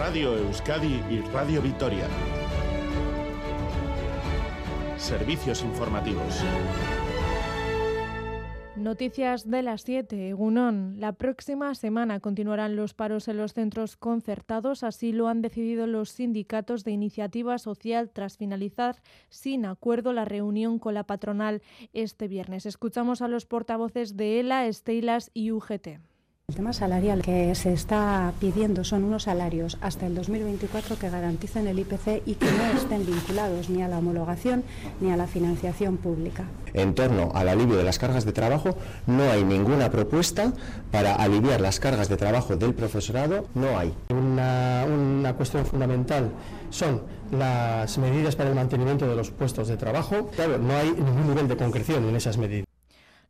Radio Euskadi y Radio Vitoria. Servicios informativos. Noticias de las 7. Gunón. La próxima semana continuarán los paros en los centros concertados. Así lo han decidido los sindicatos de iniciativa social tras finalizar sin acuerdo la reunión con la patronal este viernes. Escuchamos a los portavoces de ELA, Estelas y UGT. El tema salarial que se está pidiendo son unos salarios hasta el 2024 que garanticen el IPC y que no estén vinculados ni a la homologación ni a la financiación pública. En torno al alivio de las cargas de trabajo, no hay ninguna propuesta para aliviar las cargas de trabajo del profesorado, no hay. Una, una cuestión fundamental son las medidas para el mantenimiento de los puestos de trabajo. Claro, no hay ningún nivel de concreción en esas medidas.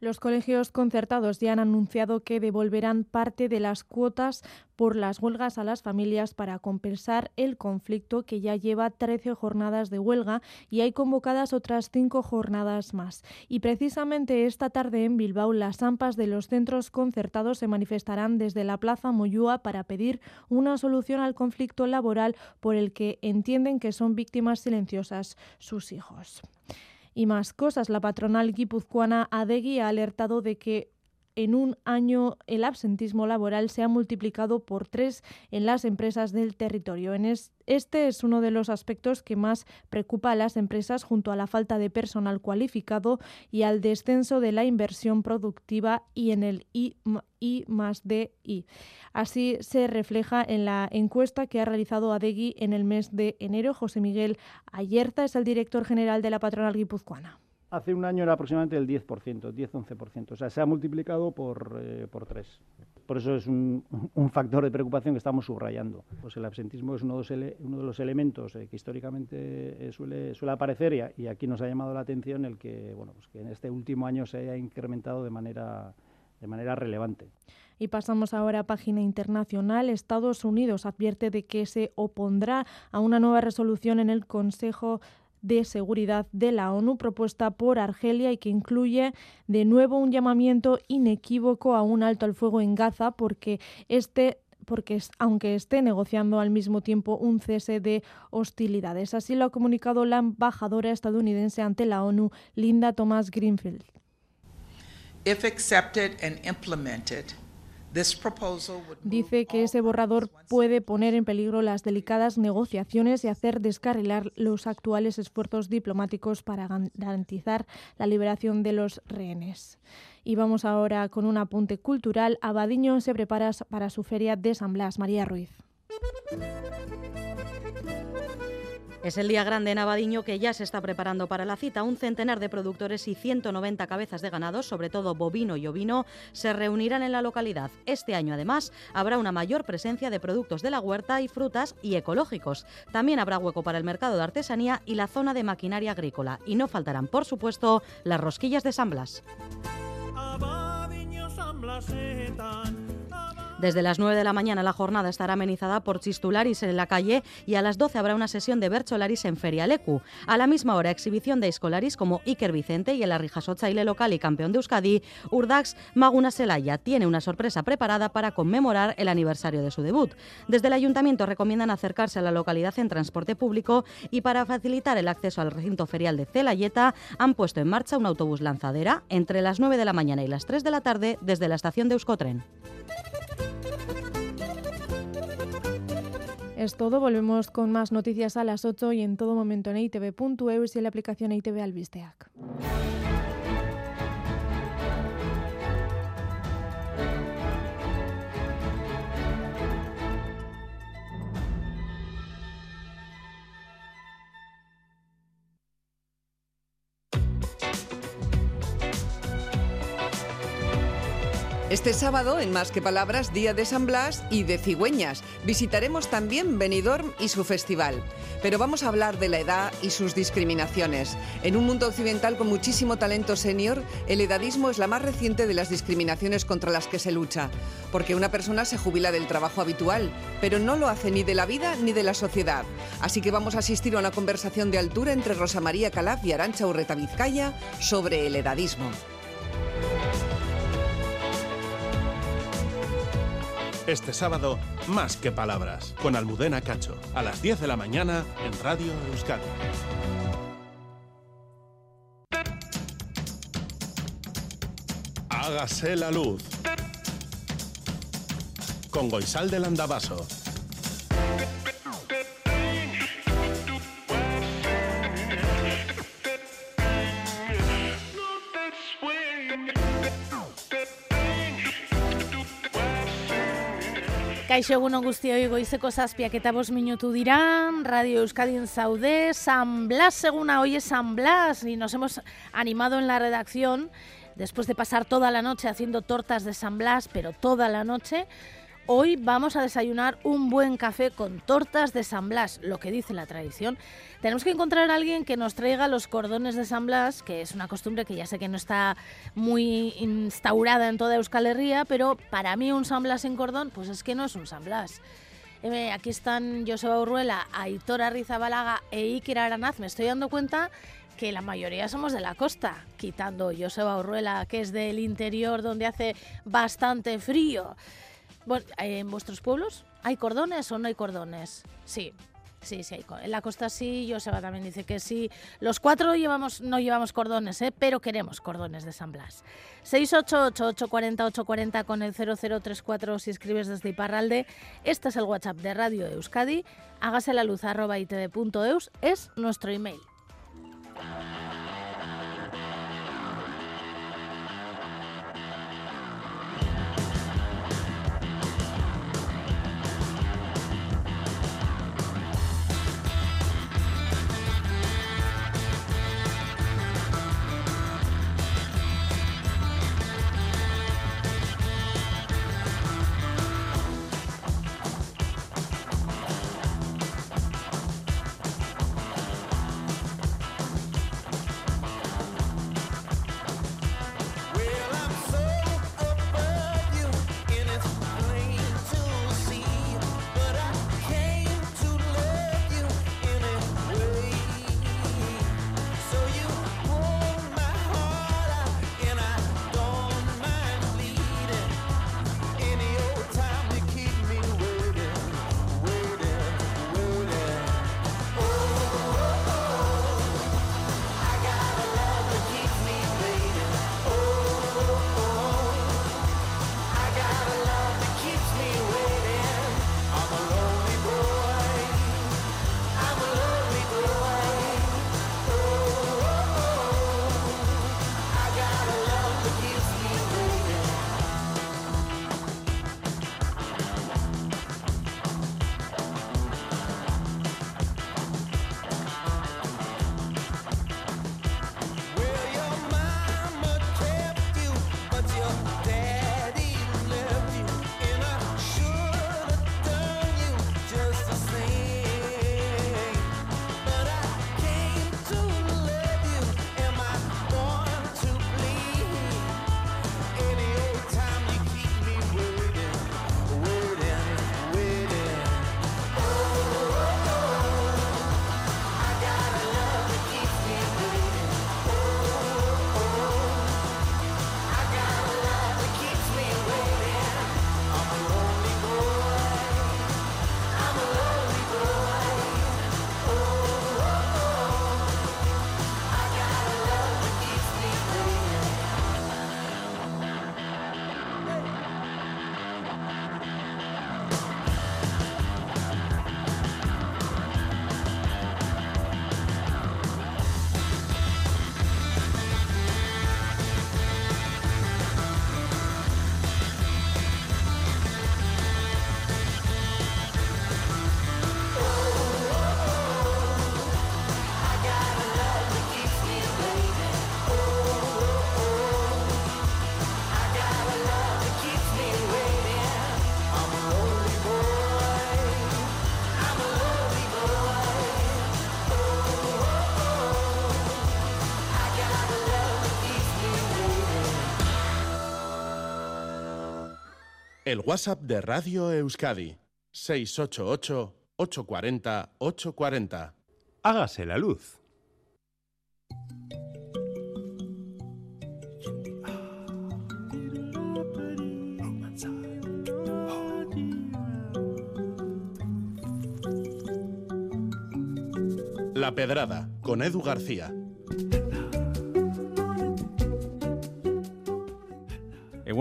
Los colegios concertados ya han anunciado que devolverán parte de las cuotas por las huelgas a las familias para compensar el conflicto que ya lleva 13 jornadas de huelga y hay convocadas otras cinco jornadas más. Y precisamente esta tarde en Bilbao las AMPAs de los centros concertados se manifestarán desde la Plaza Moyúa para pedir una solución al conflicto laboral por el que entienden que son víctimas silenciosas sus hijos. Y más cosas, la patronal guipuzcoana Adegui ha alertado de que en un año el absentismo laboral se ha multiplicado por tres en las empresas del territorio. Este es uno de los aspectos que más preocupa a las empresas junto a la falta de personal cualificado y al descenso de la inversión productiva y en el I, más D. Así se refleja en la encuesta que ha realizado Adegui en el mes de enero. José Miguel Ayerza es el director general de la patronal guipuzcoana. Hace un año era aproximadamente el 10%, 10-11%. O sea, se ha multiplicado por, eh, por tres. Por eso es un, un, factor de preocupación que estamos subrayando. Pues el absentismo es uno de los, uno de los elementos eh, que históricamente eh, suele, suele aparecer y, y, aquí nos ha llamado la atención el que, bueno, pues que en este último año se haya incrementado de manera, de manera relevante. Y pasamos ahora a página internacional. Estados Unidos advierte de que se opondrá a una nueva resolución en el Consejo de Seguridad de la ONU propuesta por Argelia y que incluye de nuevo un llamamiento inequívoco a un alto al fuego en Gaza porque este porque aunque esté negociando al mismo tiempo un cese de hostilidades. Así lo ha comunicado la embajadora estadounidense ante la ONU, Linda Thomas Greenfield. If accepted and implemented, Dice que ese borrador puede poner en peligro las delicadas negociaciones y hacer descarrilar los actuales esfuerzos diplomáticos para garantizar la liberación de los rehenes. Y vamos ahora con un apunte cultural. Abadiño se prepara para su feria de San Blas. María Ruiz. Es el día grande en Abadiño que ya se está preparando para la cita. Un centenar de productores y 190 cabezas de ganado, sobre todo bovino y ovino, se reunirán en la localidad. Este año, además, habrá una mayor presencia de productos de la huerta y frutas y ecológicos. También habrá hueco para el mercado de artesanía y la zona de maquinaria agrícola. Y no faltarán, por supuesto, las rosquillas de San Blas. Desde las 9 de la mañana la jornada estará amenizada por chistularis en la calle y a las 12 habrá una sesión de bercholaris en Feria Lecu. A la misma hora exhibición de escolaris como Iker Vicente y el Arrijasochaile local y campeón de Euskadi, Urdax Maguna Selaya tiene una sorpresa preparada para conmemorar el aniversario de su debut. Desde el ayuntamiento recomiendan acercarse a la localidad en transporte público y para facilitar el acceso al recinto ferial de Celayeta han puesto en marcha un autobús lanzadera entre las 9 de la mañana y las 3 de la tarde desde la estación de Euskotren. Es todo, volvemos con más noticias a las 8 y en todo momento en itv.eus y en la aplicación ITV Albisteac. Este sábado, en Más que Palabras, Día de San Blas y de Cigüeñas, visitaremos también Benidorm y su festival. Pero vamos a hablar de la edad y sus discriminaciones. En un mundo occidental con muchísimo talento senior, el edadismo es la más reciente de las discriminaciones contra las que se lucha. Porque una persona se jubila del trabajo habitual, pero no lo hace ni de la vida ni de la sociedad. Así que vamos a asistir a una conversación de altura entre Rosa María Calaf y Arancha Urreta Vizcaya sobre el edadismo. Este sábado, más que palabras, con Almudena Cacho, a las 10 de la mañana en Radio Euskadi. Hágase la luz. Con Goisal del Andabaso. Kaixo egunon guztioi goizeko zazpiak eta bost minutu dirán, Radio Euskadin zaude, San Blas seguna, hoy es San Blas. Y nos hemos animado en la redacción después de pasar toda la noche haciendo tortas de San Blas, pero toda la noche, hoy vamos a desayunar un buen café con tortas de San Blas, lo que dice la tradición. Tenemos que encontrar a alguien que nos traiga los cordones de San Blas, que es una costumbre que ya sé que no está muy instaurada en toda Euskal Herria, pero para mí un San Blas en cordón, pues es que no es un San Blas. Eh, aquí están Joseba Urruela, Aitor Arrizabalaga e Iker Aranaz. Me estoy dando cuenta que la mayoría somos de la costa, quitando Joseba Urruela, que es del interior donde hace bastante frío. Bueno, ¿En vuestros pueblos hay cordones o no hay cordones? Sí, Sí, sí, en la costa sí, Joseba también dice que sí. Los cuatro llevamos, no llevamos cordones, ¿eh? pero queremos cordones de San Blas. 688-840-840 con el 0034 si escribes desde Iparralde. Este es el WhatsApp de Radio Euskadi. Hágase la luz arroba itv.eus es nuestro email. El WhatsApp de Radio Euskadi, 688-840-840. Hágase la luz. La Pedrada, con Edu García.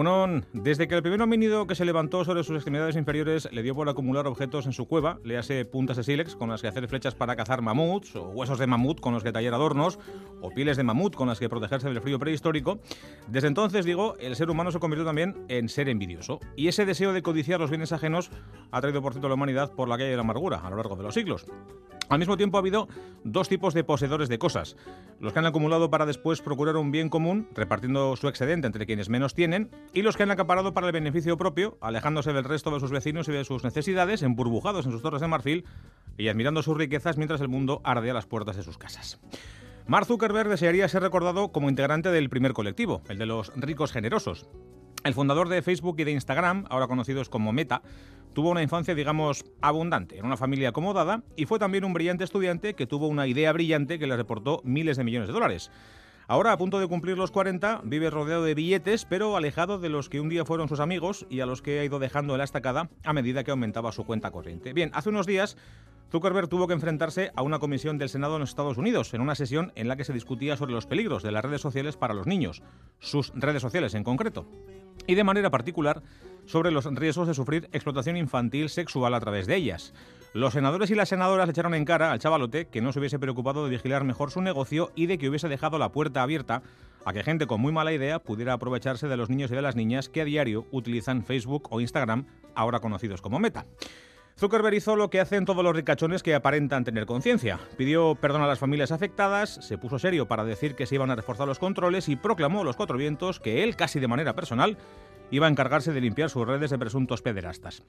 Bueno, desde que el primer homínido que se levantó sobre sus extremidades inferiores le dio por acumular objetos en su cueva, le hace puntas de sílex con las que hacer flechas para cazar mamuts, o huesos de mamut con los que tallar adornos, o pieles de mamut con las que protegerse del frío prehistórico, desde entonces, digo, el ser humano se convirtió también en ser envidioso. Y ese deseo de codiciar los bienes ajenos ha traído, por cierto, a la humanidad por la calle de la amargura a lo largo de los siglos. Al mismo tiempo ha habido dos tipos de poseedores de cosas. Los que han acumulado para después procurar un bien común, repartiendo su excedente entre quienes menos tienen, y los que han acaparado para el beneficio propio, alejándose del resto de sus vecinos y de sus necesidades, emburbujados en sus torres de marfil y admirando sus riquezas mientras el mundo arde a las puertas de sus casas. Mark Zuckerberg desearía ser recordado como integrante del primer colectivo, el de los ricos generosos. El fundador de Facebook y de Instagram, ahora conocidos como Meta, tuvo una infancia, digamos, abundante, en una familia acomodada y fue también un brillante estudiante que tuvo una idea brillante que le reportó miles de millones de dólares. Ahora, a punto de cumplir los 40, vive rodeado de billetes, pero alejado de los que un día fueron sus amigos y a los que ha ido dejando en la estacada a medida que aumentaba su cuenta corriente. Bien, hace unos días Zuckerberg tuvo que enfrentarse a una comisión del Senado en los Estados Unidos, en una sesión en la que se discutía sobre los peligros de las redes sociales para los niños, sus redes sociales en concreto, y de manera particular sobre los riesgos de sufrir explotación infantil sexual a través de ellas. Los senadores y las senadoras le echaron en cara al chavalote que no se hubiese preocupado de vigilar mejor su negocio y de que hubiese dejado la puerta abierta a que gente con muy mala idea pudiera aprovecharse de los niños y de las niñas que a diario utilizan Facebook o Instagram, ahora conocidos como Meta. Zuckerberg hizo lo que hacen todos los ricachones que aparentan tener conciencia. Pidió perdón a las familias afectadas, se puso serio para decir que se iban a reforzar los controles y proclamó a los cuatro vientos que él, casi de manera personal, iba a encargarse de limpiar sus redes de presuntos pederastas.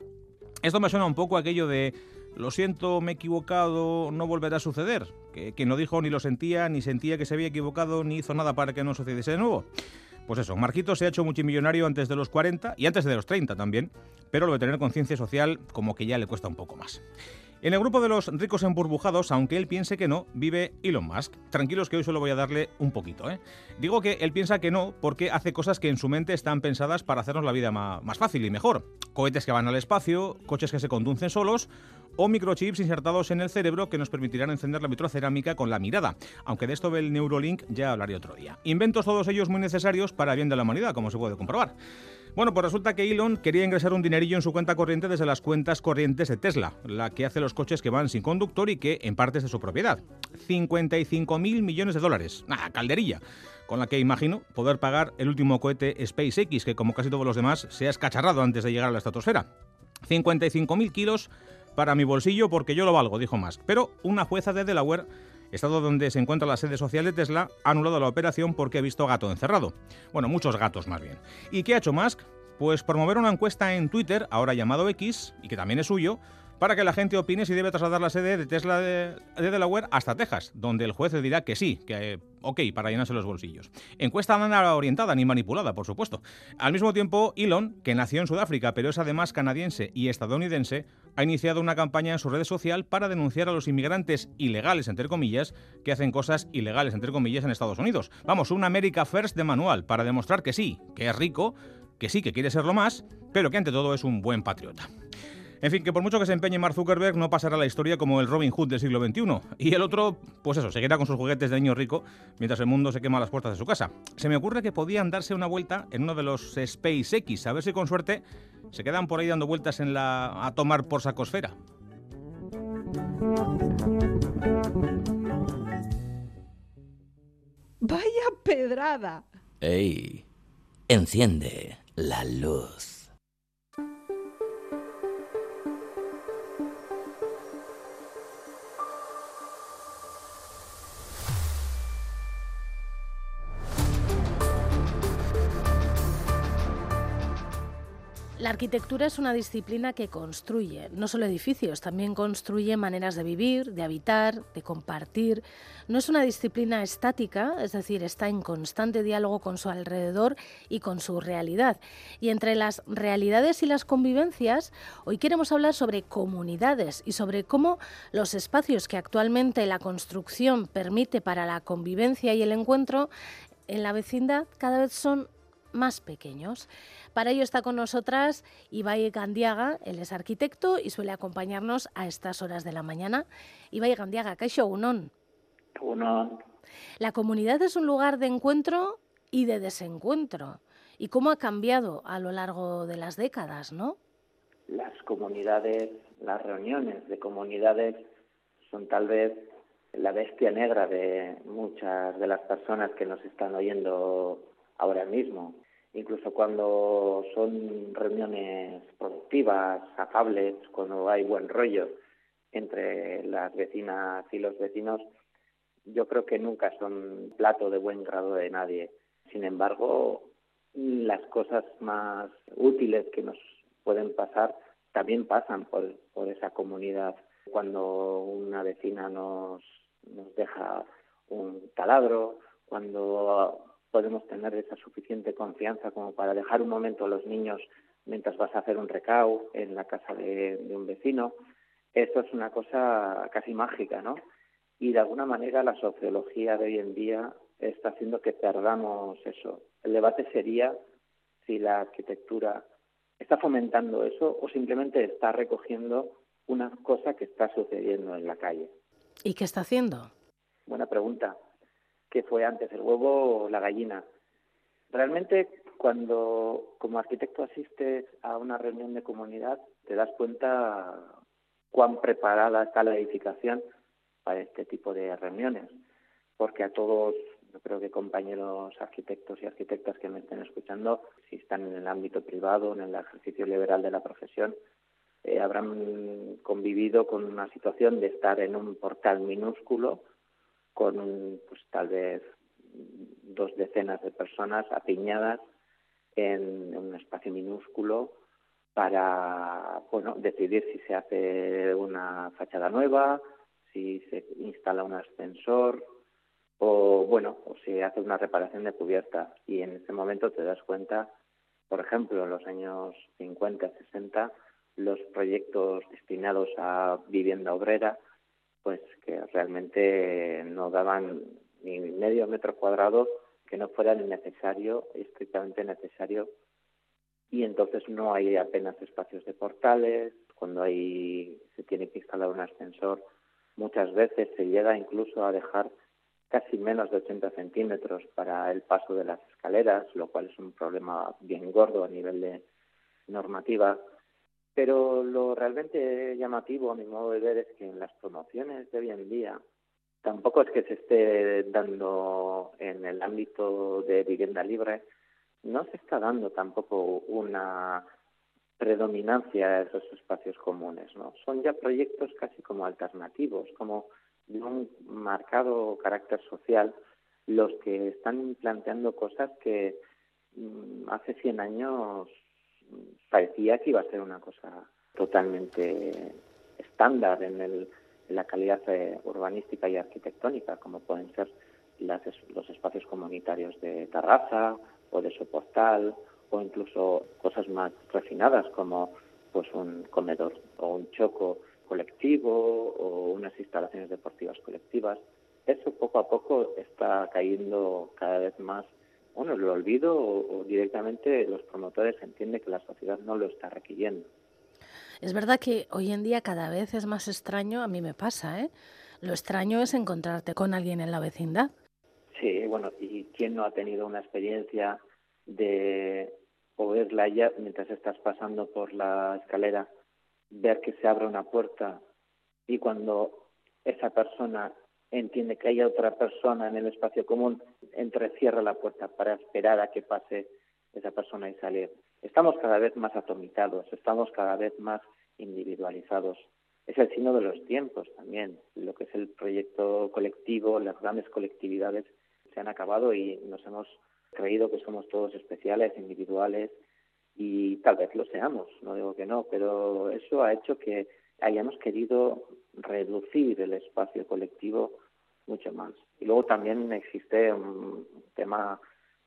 Esto me suena un poco a aquello de lo siento, me he equivocado, no volverá a suceder. Que quien lo dijo ni lo sentía, ni sentía que se había equivocado, ni hizo nada para que no sucediese de nuevo. Pues eso, Marquito se ha hecho multimillonario antes de los 40 y antes de los 30 también, pero lo de tener conciencia social como que ya le cuesta un poco más. En el grupo de los ricos emburbujados, aunque él piense que no, vive Elon Musk. Tranquilos que hoy solo voy a darle un poquito. ¿eh? Digo que él piensa que no porque hace cosas que en su mente están pensadas para hacernos la vida más fácil y mejor. Cohetes que van al espacio, coches que se conducen solos o microchips insertados en el cerebro que nos permitirán encender la vitrocerámica con la mirada. Aunque de esto del Neurolink ya hablaré otro día. Inventos todos ellos muy necesarios para el bien de la humanidad, como se puede comprobar. Bueno, pues resulta que Elon quería ingresar un dinerillo en su cuenta corriente desde las cuentas corrientes de Tesla, la que hace los coches que van sin conductor y que en parte es de su propiedad. 55 mil millones de dólares. ¡Ah, calderilla! Con la que imagino poder pagar el último cohete SpaceX, que como casi todos los demás se ha escacharrado antes de llegar a la estratosfera. 55.000 kilos para mi bolsillo porque yo lo valgo, dijo Musk. Pero una jueza de Delaware estado donde se encuentra la sede social de Tesla, ha anulado la operación porque ha visto gato encerrado. Bueno, muchos gatos más bien. ¿Y qué ha hecho Musk? Pues promover una encuesta en Twitter, ahora llamado X, y que también es suyo, para que la gente opine si debe trasladar la sede de Tesla de, Delaware hasta Texas, donde el juez dirá que sí, que ok, para llenarse los bolsillos. Encuesta nada orientada ni manipulada, por supuesto. Al mismo tiempo, Elon, que nació en Sudáfrica, pero es además canadiense y estadounidense, ha iniciado una campaña en su red social para denunciar a los inmigrantes ilegales, entre comillas, que hacen cosas ilegales, entre comillas, en Estados Unidos. Vamos, un America First de manual, para demostrar que sí, que es rico, que sí, que quiere serlo más, pero que ante todo es un buen patriota. En fin, que por mucho que se empeñe Mark Zuckerberg, no pasará la historia como el Robin Hood del siglo XXI. Y el otro, pues eso, seguirá con sus juguetes de niño rico mientras el mundo se quema a las puertas de su casa. Se me ocurre que podían darse una vuelta en uno de los SpaceX, a ver si con suerte se quedan por ahí dando vueltas en la a tomar por sacosfera. Vaya pedrada. ¡Ey! Enciende la luz. La arquitectura es una disciplina que construye, no solo edificios, también construye maneras de vivir, de habitar, de compartir. No es una disciplina estática, es decir, está en constante diálogo con su alrededor y con su realidad. Y entre las realidades y las convivencias, hoy queremos hablar sobre comunidades y sobre cómo los espacios que actualmente la construcción permite para la convivencia y el encuentro en la vecindad cada vez son más pequeños. Para ello está con nosotras Ibai Gandiaga, él es arquitecto y suele acompañarnos a estas horas de la mañana. Ibai Gandiaga, Caixo Unón. La comunidad es un lugar de encuentro y de desencuentro. ¿Y cómo ha cambiado a lo largo de las décadas, no? Las comunidades, las reuniones de comunidades son tal vez la bestia negra de muchas de las personas que nos están oyendo ahora mismo. Incluso cuando son reuniones productivas, afables, cuando hay buen rollo entre las vecinas y los vecinos, yo creo que nunca son plato de buen grado de nadie. Sin embargo, las cosas más útiles que nos pueden pasar también pasan por, por esa comunidad. Cuando una vecina nos, nos deja un taladro, cuando podemos tener esa suficiente confianza como para dejar un momento a los niños mientras vas a hacer un recao en la casa de, de un vecino, eso es una cosa casi mágica, ¿no? Y de alguna manera la sociología de hoy en día está haciendo que perdamos eso. El debate sería si la arquitectura está fomentando eso o simplemente está recogiendo una cosa que está sucediendo en la calle. ¿Y qué está haciendo? Buena pregunta. ¿Qué fue antes, el huevo o la gallina? Realmente, cuando como arquitecto asistes a una reunión de comunidad, te das cuenta cuán preparada está la edificación para este tipo de reuniones, porque a todos, yo creo que compañeros arquitectos y arquitectas que me estén escuchando, si están en el ámbito privado, en el ejercicio liberal de la profesión, eh, habrán convivido con una situación de estar en un portal minúsculo con pues tal vez dos decenas de personas apiñadas en un espacio minúsculo para bueno decidir si se hace una fachada nueva, si se instala un ascensor o bueno, o si hace una reparación de cubierta. Y en ese momento te das cuenta, por ejemplo, en los años 50, 60, los proyectos destinados a vivienda obrera, pues que realmente no daban ni medio metro cuadrado que no fuera necesario, estrictamente necesario, y entonces no hay apenas espacios de portales, cuando hay se tiene que instalar un ascensor Muchas veces se llega incluso a dejar casi menos de 80 centímetros para el paso de las escaleras, lo cual es un problema bien gordo a nivel de normativa. Pero lo realmente llamativo, a mi modo de ver, es que en las promociones de hoy en día tampoco es que se esté dando en el ámbito de vivienda libre, no se está dando tampoco una predominancia de esos espacios comunes, ¿no? Son ya proyectos casi como alternativos, como de un marcado carácter social, los que están planteando cosas que mm, hace 100 años parecía que iba a ser una cosa totalmente estándar en, el, la calidad eh, urbanística y arquitectónica, como pueden ser las, los espacios comunitarios de terraza o de soportal o incluso cosas más refinadas como pues un comedor o un choco colectivo o unas instalaciones deportivas colectivas. Eso poco a poco está cayendo cada vez más, bueno, lo olvido o, directamente los promotores entienden que la sociedad no lo está requiriendo. Es verdad que hoy en día cada vez es más extraño, a mí me pasa, ¿eh? Lo extraño es encontrarte con alguien en la vecindad. Sí, bueno, ¿y quién no ha tenido una experiencia de o verla ya mientras estás pasando por la escalera, ver que se abre una puerta y cuando esa persona entiende que hay otra persona en el espacio común, entrecierra la puerta para esperar a que pase esa persona y salir. Estamos cada vez más atomizados, estamos cada vez más individualizados. Es el signo de los tiempos también. Lo que es el proyecto colectivo, las grandes colectividades se han acabado y nos hemos creído que somos todos especiales, individuales, y tal vez lo seamos, no digo que no, pero eso ha hecho que hayamos querido reducir el espacio colectivo mucho más. Y luego también existe un tema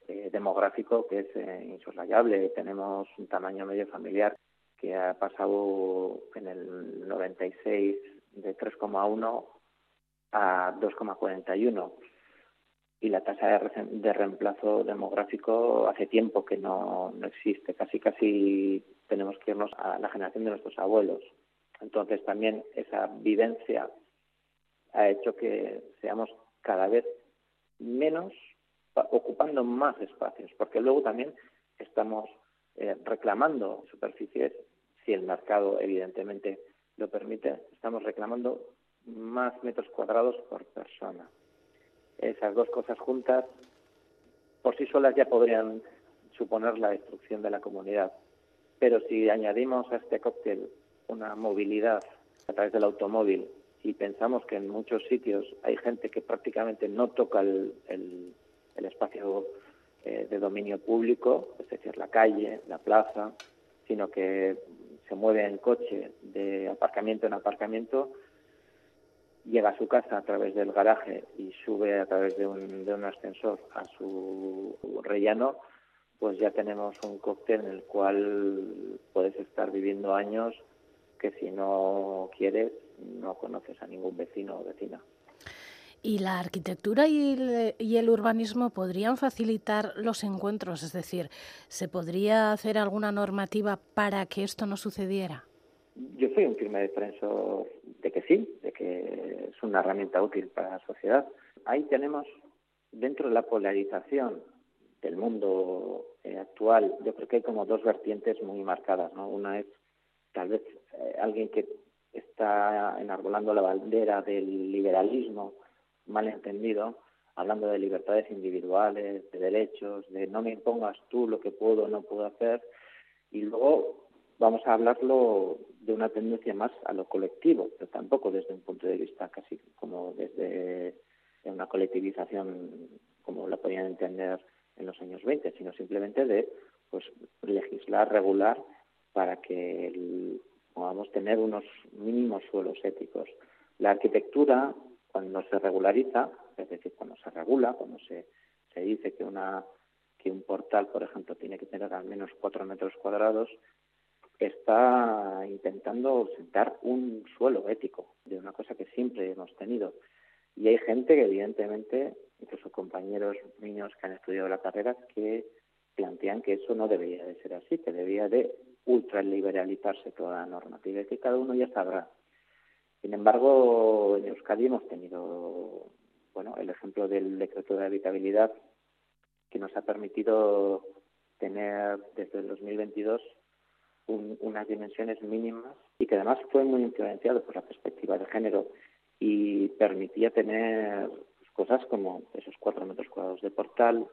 eh, demográfico que es eh, insoslayable. Tenemos un tamaño medio familiar que ha pasado en el 96 de 3,1 a 2,41 y la tasa de, reemplazo demográfico hace tiempo que no, no existe. Casi, casi tenemos que irnos a la generación de nuestros abuelos. Entonces también esa vivencia ha hecho que seamos cada vez menos ocupando más espacios, porque luego también estamos eh, reclamando superficies, si el mercado evidentemente lo permite, estamos reclamando más metros cuadrados por persona. Esas dos cosas juntas por sí solas ya podrían suponer la destrucción de la comunidad. Pero si añadimos a este cóctel una movilidad a través del automóvil y pensamos que en muchos sitios hay gente que prácticamente no toca el, espacio eh, de dominio público, es decir, la calle, la plaza, sino que se mueve en coche de aparcamiento en aparcamiento, llega a su casa a través del garaje y sube a través de un, de un ascensor a su rellano, pues ya tenemos un cóctel en el cual puedes estar viviendo años que si no quieres no conoces a ningún vecino o vecina. ¿Y la arquitectura y el, y el, urbanismo podrían facilitar los encuentros? Es decir, ¿se podría hacer alguna normativa para que esto no sucediera? Yo soy un firme defensor de que sí, de que es una herramienta útil para la sociedad. Ahí tenemos, dentro de la polarización del mundo eh, actual, yo creo que hay como dos vertientes muy marcadas. ¿no? Una es tal vez eh, alguien que está enarbolando la bandera del liberalismo mal entendido, hablando de libertades individuales, de derechos, de no me impongas tú lo que puedo o no puedo hacer, y luego vamos a hablarlo de una tendencia más a lo colectivo, pero tampoco desde un punto de vista casi como desde una colectivización como la podían entender en los años 20, sino simplemente de pues legislar, regular para que podamos tener unos mínimos suelos éticos. La arquitectura, cuando se regulariza, es decir, cuando se regula, cuando se, se dice que, una, que un portal, por ejemplo, tiene que tener al menos cuatro metros cuadrados, está intentando sentar un suelo ético de una cosa que siempre hemos tenido. Y hay gente que, evidentemente, incluso compañeros niños que han estudiado la carrera, que plantean que eso no debería de ser así, que debía de ultraliberalizarse toda la normativa y que cada uno ya sabrá. Sin embargo, en Euskadi hemos tenido bueno, el ejemplo del decreto de habitabilidad que nos ha permitido tener desde el 2022 unas dimensiones mínimas y que además fue muy influenciado por la perspectiva de género y permitía tener cosas como esos cuatro metros cuadrados de portal,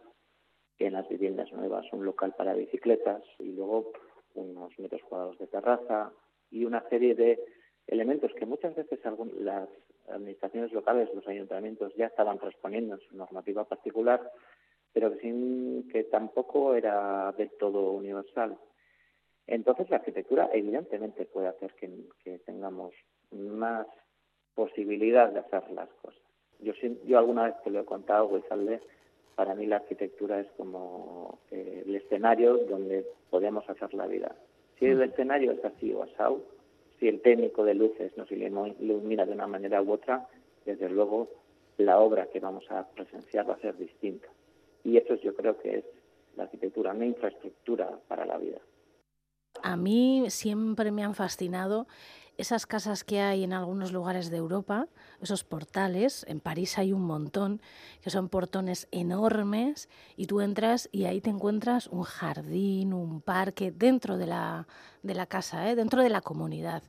en las viviendas nuevas un local para bicicletas y luego unos metros cuadrados de terraza y una serie de elementos que muchas veces las administraciones locales, los ayuntamientos ya estaban transponiendo en su normativa particular, pero sin que tampoco era del todo universal. Entonces la arquitectura evidentemente puede hacer que, tengamos más posibilidad de hacer las cosas. Yo, yo alguna vez te lo he contado, Guizalde, para mí la arquitectura es como eh, el escenario donde podemos hacer la vida. Si el escenario es así o asado, si el técnico de luces nos ilumina de una manera u otra, desde luego la obra que vamos a presenciar va a ser distinta. Y eso yo creo que es la arquitectura, una infraestructura para la vida. A mí siempre me han fascinado esas casas que hay en algunos lugares de Europa, esos portales, en París hay un montón, que son portones enormes y tú entras y ahí te encuentras un jardín, un parque dentro de la, de la casa, ¿eh? dentro de la comunidad.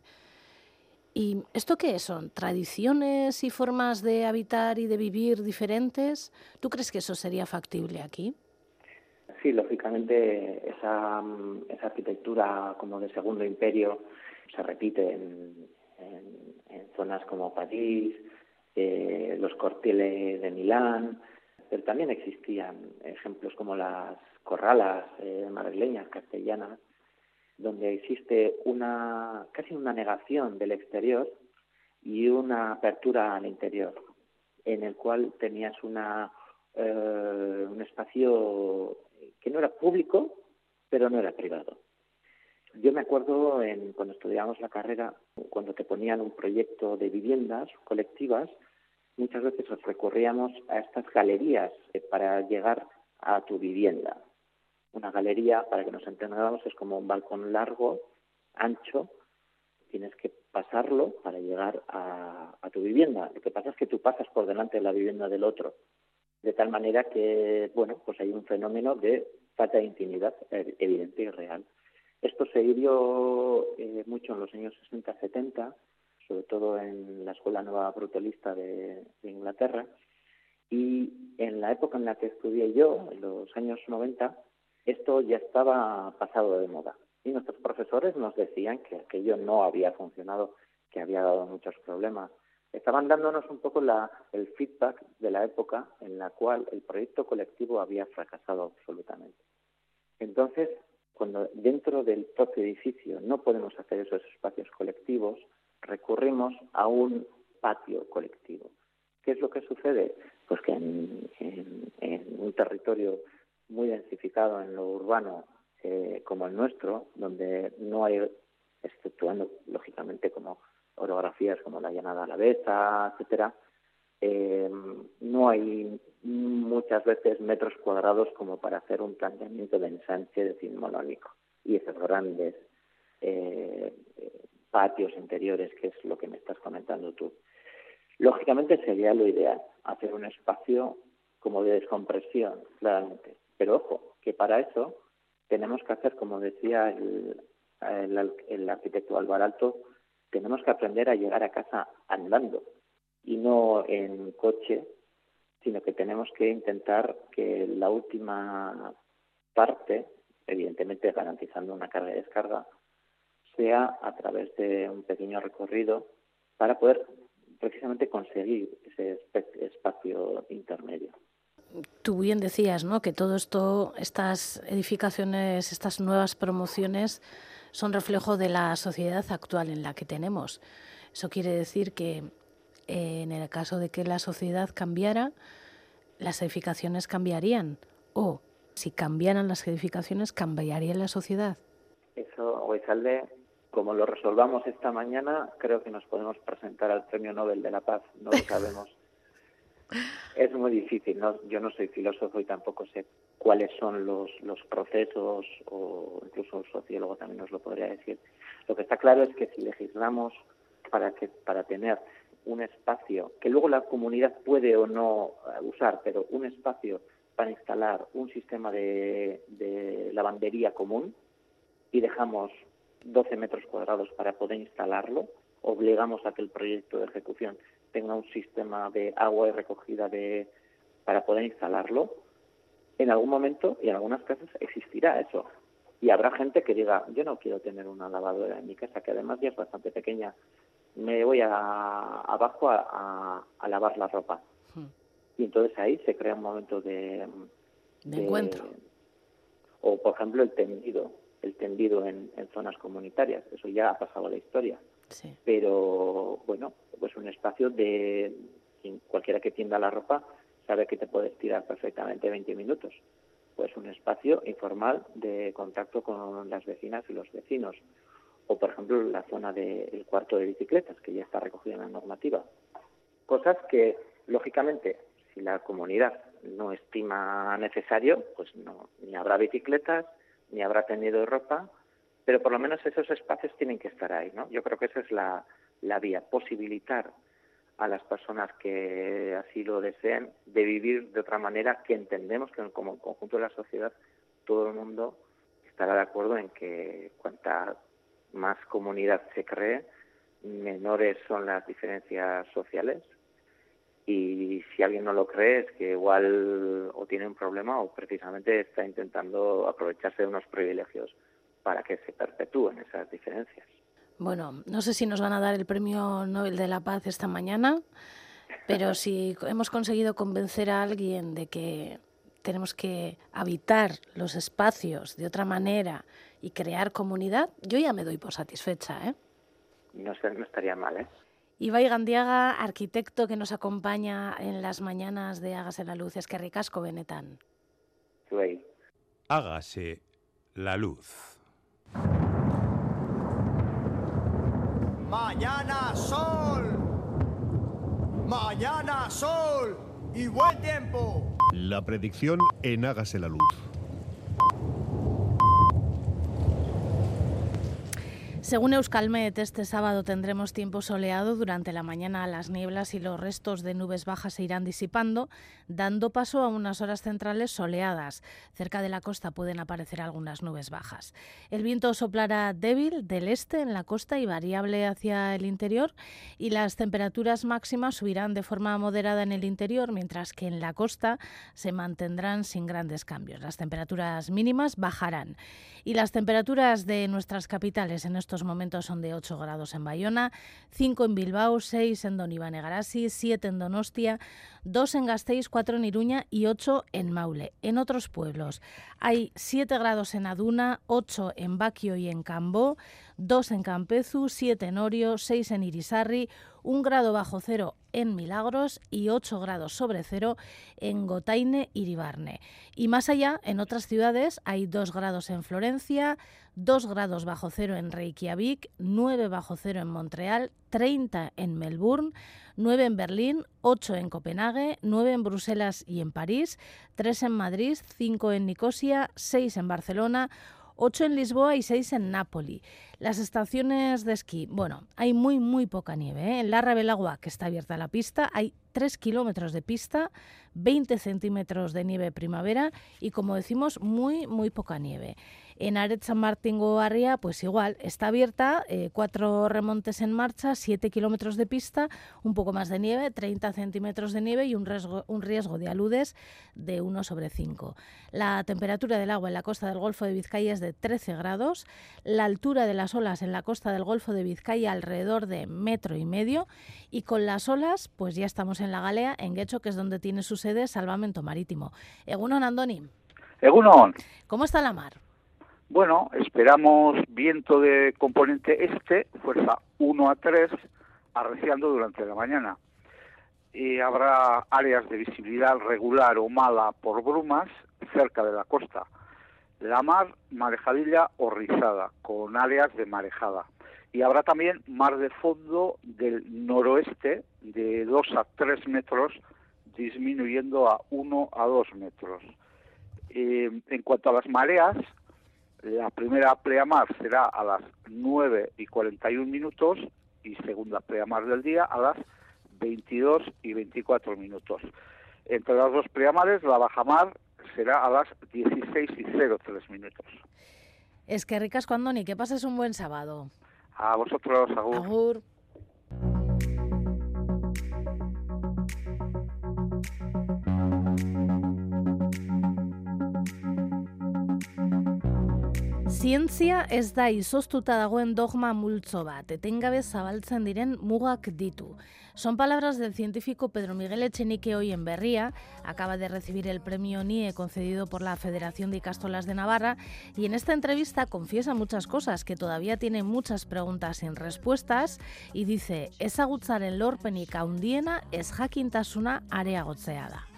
¿Y esto qué son? ¿Tradiciones y formas de habitar y de vivir diferentes? ¿Tú crees que eso sería factible aquí? Sí, lógicamente esa, esa arquitectura como de segundo imperio se repite en, zonas como París, eh, los cortiles de Milán, pero también existían ejemplos como las corralas eh, madrileñas, castellanas, donde existe una casi una negación del exterior y una apertura al interior, en el cual tenías una, eh, un espacio que no era público, pero no era privado. Yo me acuerdo en, cuando estudiábamos la carrera, cuando te ponían un proyecto de viviendas colectivas, muchas veces recurríamos a estas galerías eh, para llegar a tu vivienda. Una galería, para que nos entendamos, es como un balcón largo, ancho, tienes que pasarlo para llegar a, a, tu vivienda. Lo que pasa es que tú pasas por delante de la vivienda del otro, de tal manera que, bueno, pues hay un fenómeno de falta de intimidad eh, evidente y real. Esto se vivió eh, mucho en los años 60-70, sobre todo en la Escuela Nueva Brutalista de, de, Inglaterra, y en la época en la que estudié yo, en los años 90, esto ya estaba pasado de moda. Y nuestros profesores nos decían que aquello no había funcionado, que había dado muchos problemas. Estaban dándonos un poco la, el feedback de la época en la cual el proyecto colectivo había fracasado absolutamente. Entonces, cuando dentro del propio edificio no podemos hacer esos espacios colectivos, recurrimos a un patio colectivo. ¿Qué es lo que sucede? Pues que en, un territorio muy densificado en lo urbano eh, como el nuestro, donde no hay, exceptuando lógicamente como orografías como la llanada alavesa, etcétera, eh, no hay muchas veces metros cuadrados como para hacer un planteamiento de ensanche decimonónico y esos grandes eh, patios interiores, que es lo que me estás comentando tú. Lógicamente sería lo ideal, hacer un espacio como de descompresión, claramente. Pero ojo, que para eso tenemos que hacer, como decía el, el, el arquitecto tenemos que aprender a llegar a casa andando y no en coche, sino que tenemos que intentar que la última parte, evidentemente garantizando una carga y descarga, sea a través de un pequeño recorrido para poder precisamente conseguir ese espacio intermedio tú bien decías, ¿no? Que todo esto, estas edificaciones, estas nuevas promociones son reflejo de la sociedad actual en la que tenemos. Eso quiere decir que eh, en el caso de que la sociedad cambiara, las edificaciones cambiarían o si cambiaran las edificaciones, cambiaría la sociedad. Eso, Oizalde, como lo resolvamos esta mañana, creo que nos podemos presentar al Premio Nobel de la Paz, no lo sabemos. Es muy difícil, ¿no? yo no soy filósofo y tampoco sé cuáles son los, los procesos, o incluso un sociólogo también nos lo podría decir. Lo que está claro es que si legislamos para, que, para tener un espacio que luego la comunidad puede o no eh, usar, pero un espacio para instalar un sistema de, de lavandería común y dejamos 12 metros cuadrados para poder instalarlo, obligamos a que el proyecto de ejecución tenga un sistema de agua y recogida de para poder instalarlo, en algún momento y en algunas casas existirá eso. Y habrá gente que diga, yo no quiero tener una lavadora en mi casa, que además ya es bastante pequeña, me voy a, abajo a, a, lavar la ropa. Hmm. Y entonces ahí se crea un momento de, de, de encuentro. O, por ejemplo, el tendido, el tendido en, en zonas comunitarias. Eso ya ha pasado a la historia. Sí. Pero bueno, pues un espacio de cualquiera que tienda la ropa sabe que te puedes tirar perfectamente 20 minutos. Pues un espacio informal de contacto con las vecinas y los vecinos. O, por ejemplo, la zona del cuarto de bicicletas, que ya está recogida en la normativa. Cosas que, lógicamente, si la comunidad no estima necesario, pues no, ni habrá bicicletas, ni habrá tendido ropa, pero por lo menos esos espacios tienen que estar ahí, ¿no? Yo creo que esa es la, la vía, posibilitar a las personas que así lo deseen de vivir de otra manera que entendemos que como conjunto de la sociedad todo el mundo estará de acuerdo en que cuanta más comunidad se cree, menores son las diferencias sociales y si alguien no lo cree es que igual o tiene un problema o precisamente está intentando aprovecharse de unos privilegios para que se perpetúen esas diferencias. Bueno, no sé si nos van a dar el Premio Nobel de la Paz esta mañana, pero si hemos conseguido convencer a alguien de que tenemos que habitar los espacios de otra manera y crear comunidad, yo ya me doy por satisfecha. ¿eh? No, sé, no estaría mal, ¿eh? Ibai Gandiaga, arquitecto que nos acompaña en las mañanas de Hágase la Luz. Es que ricasco, Benetan. Sí. Hágase la luz. Mañana sol. Mañana sol. Y buen tiempo. La predicción en Hágase la Luz. Según Euskalmet, este sábado tendremos tiempo soleado. Durante la mañana las nieblas y los restos de nubes bajas se irán disipando, dando paso a unas horas centrales soleadas. Cerca de la costa pueden aparecer algunas nubes bajas. El viento soplará débil del este en la costa y variable hacia el interior y las temperaturas máximas subirán de forma moderada en el interior, mientras que en la costa se mantendrán sin grandes cambios. Las temperaturas mínimas bajarán y las temperaturas de nuestras capitales en estos momentos son de 8 grados en Bayona, 5 en Bilbao, 6 en Don Iván Egarasi, 7 en Donostia, 2 en Gasteiz, 4 en Iruña y 8 en Maule. En otros pueblos hay 7 grados en Aduna, 8 en Baquio y en Cambó, 2 en Campezu, 7 en Orio, 6 en Irisarri, 1 grado bajo cero en Milagros y 8 grados sobre cero en Gotaine y Ribarne. Y más allá, en otras ciudades, hay 2 grados en Florencia, 2 grados bajo cero en Reykjavik, 9 bajo cero en Montreal, 30 en Melbourne, 9 en Berlín, 8 en Copenhague, 9 en Bruselas y en París, 3 en Madrid, 5 en Nicosia, 6 en Barcelona, 8 en Lisboa y 6 en Nápoli. Las estaciones de esquí, bueno, hay muy, muy poca nieve. ¿eh? En la Rabelagua, que está abierta la pista, hay 3 kilómetros de pista, 20 centímetros de nieve primavera y, como decimos, muy, muy poca nieve. En Aret San Martín Goarria, pues igual, está abierta, eh, cuatro remontes en marcha, siete kilómetros de pista, un poco más de nieve, 30 centímetros de nieve y un riesgo, un riesgo de aludes de 1 sobre 5. La temperatura del agua en la costa del Golfo de Vizcaya es de 13 grados, la altura de las olas en la costa del Golfo de Vizcaya alrededor de metro y medio y con las olas, pues ya estamos en la Galea, en Guecho, que es donde tiene su sede Salvamento Marítimo. Egunon, Andoni. Egunon. ¿Cómo está la mar? Bueno, esperamos viento de componente este, fuerza 1 a 3, arreciando durante la mañana. Y habrá áreas de visibilidad regular o mala por brumas cerca de la costa. La mar marejadilla o rizada, con áreas de marejada. Y habrá también mar de fondo del noroeste de 2 a 3 metros, disminuyendo a 1 a 2 metros. Eh, en cuanto a las mareas, la primera pleamar será a las 9 y 41 minutos y segunda pleamar del día a las 22 y 24 minutos. Entre las dos pleamares, la bajamar será a las 16 y 03 minutos. Es que ricas cuando ni que pases un buen sábado. A vosotros, Agur. Agur. Zientzia ez da izoztuta dagoen dogma multzo bat, etengabe zabaltzen diren mugak ditu. Son palabras del científico Pedro Miguel Echenique hoy en Berría. Acaba de recibir el premio NIE concedido por la Federación de Icastolas de Navarra y en esta entrevista confiesa muchas cosas, que todavía tiene muchas preguntas sin respuestas y dice, ezagutzaren lorpenik handiena es jakintasuna areagotzea da.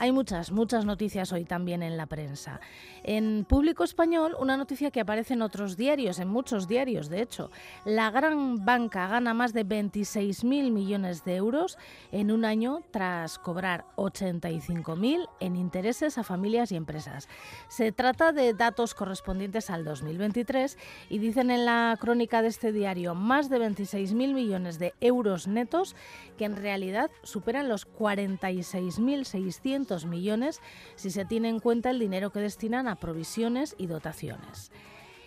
Hay muchas, muchas noticias hoy también en la prensa. En Público Español, una noticia que aparece en otros diarios, en muchos diarios, de hecho. La gran banca gana más de 26.000 millones de euros en un año tras cobrar 85.000 en intereses a familias y empresas. Se trata de datos correspondientes al 2023 y dicen en la crónica de este diario más de 26.000 millones de euros netos que en realidad superan los 46.600 millones si se tiene en cuenta el dinero que destinan a provisiones y dotaciones.